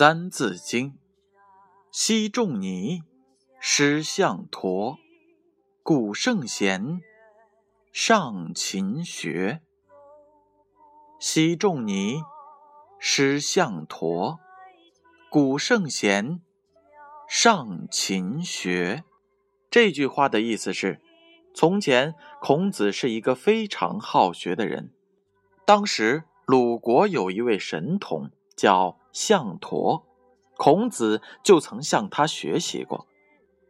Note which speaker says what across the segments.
Speaker 1: 三字经》：昔仲尼，师向陀，古圣贤，上勤学。昔仲尼，师向陀，古圣贤，上勤学。这句话的意思是：从前孔子是一个非常好学的人。当时鲁国有一位神童，叫。象陀，孔子就曾向他学习过。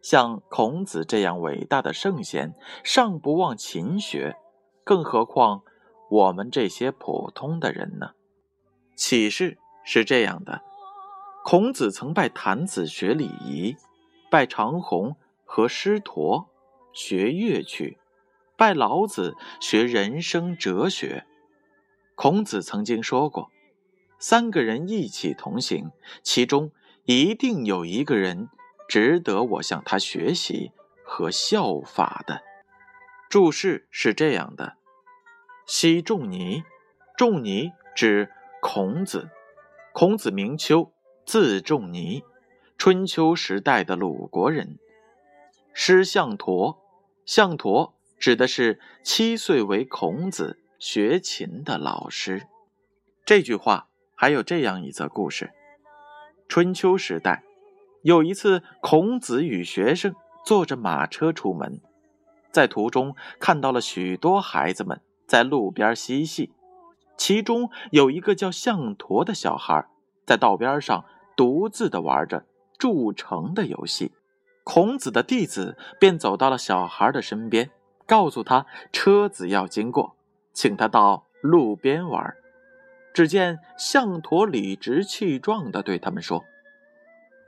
Speaker 1: 像孔子这样伟大的圣贤，尚不忘勤学，更何况我们这些普通的人呢？启示是这样的：孔子曾拜郯子学礼仪，拜长虹和师陀学乐曲，拜老子学人生哲学。孔子曾经说过。三个人一起同行，其中一定有一个人值得我向他学习和效法的。注释是这样的：昔仲尼，仲尼指孔子。孔子名丘，字仲尼，春秋时代的鲁国人。师向陀，向陀指的是七岁为孔子学琴的老师。这句话。还有这样一则故事：春秋时代，有一次，孔子与学生坐着马车出门，在途中看到了许多孩子们在路边嬉戏，其中有一个叫项陀的小孩，在道边上独自的玩着筑城的游戏。孔子的弟子便走到了小孩的身边，告诉他车子要经过，请他到路边玩。只见象驼理直气壮地对他们说：“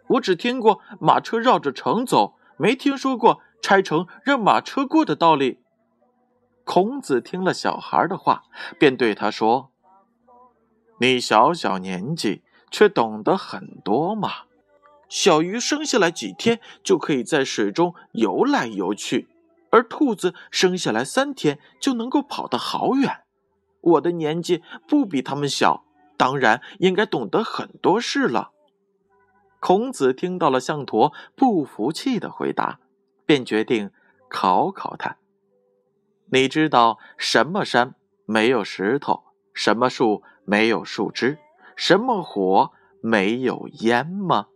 Speaker 1: 我只听过马车绕着城走，没听说过拆城让马车过的道理。”孔子听了小孩的话，便对他说：“你小小年纪却懂得很多嘛！小鱼生下来几天就可以在水中游来游去，而兔子生下来三天就能够跑得好远。”我的年纪不比他们小，当然应该懂得很多事了。孔子听到了项陀不服气的回答，便决定考考他。你知道什么山没有石头，什么树没有树枝，什么火没有烟吗？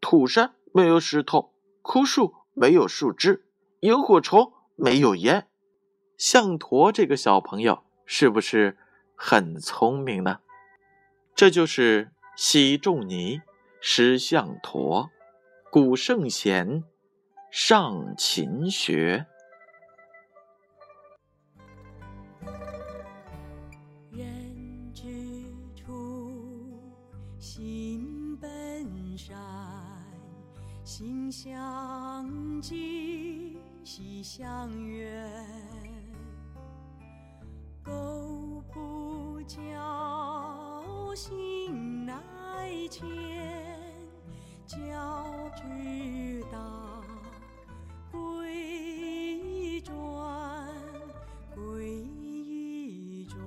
Speaker 1: 土山没有石头，枯树没有树枝，萤火虫没有烟。项陀这个小朋友。是不是很聪明呢？这就是昔仲尼，师向陀，古圣贤，上勤学。
Speaker 2: 人之初，性本善，性相近，习相远。教之道，贵以专，贵以专。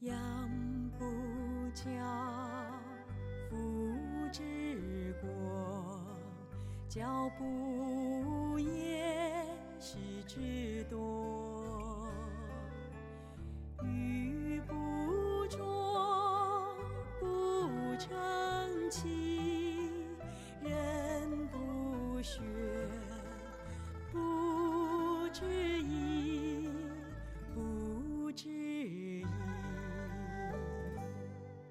Speaker 2: 养不教，父之过；教不严。师之惰。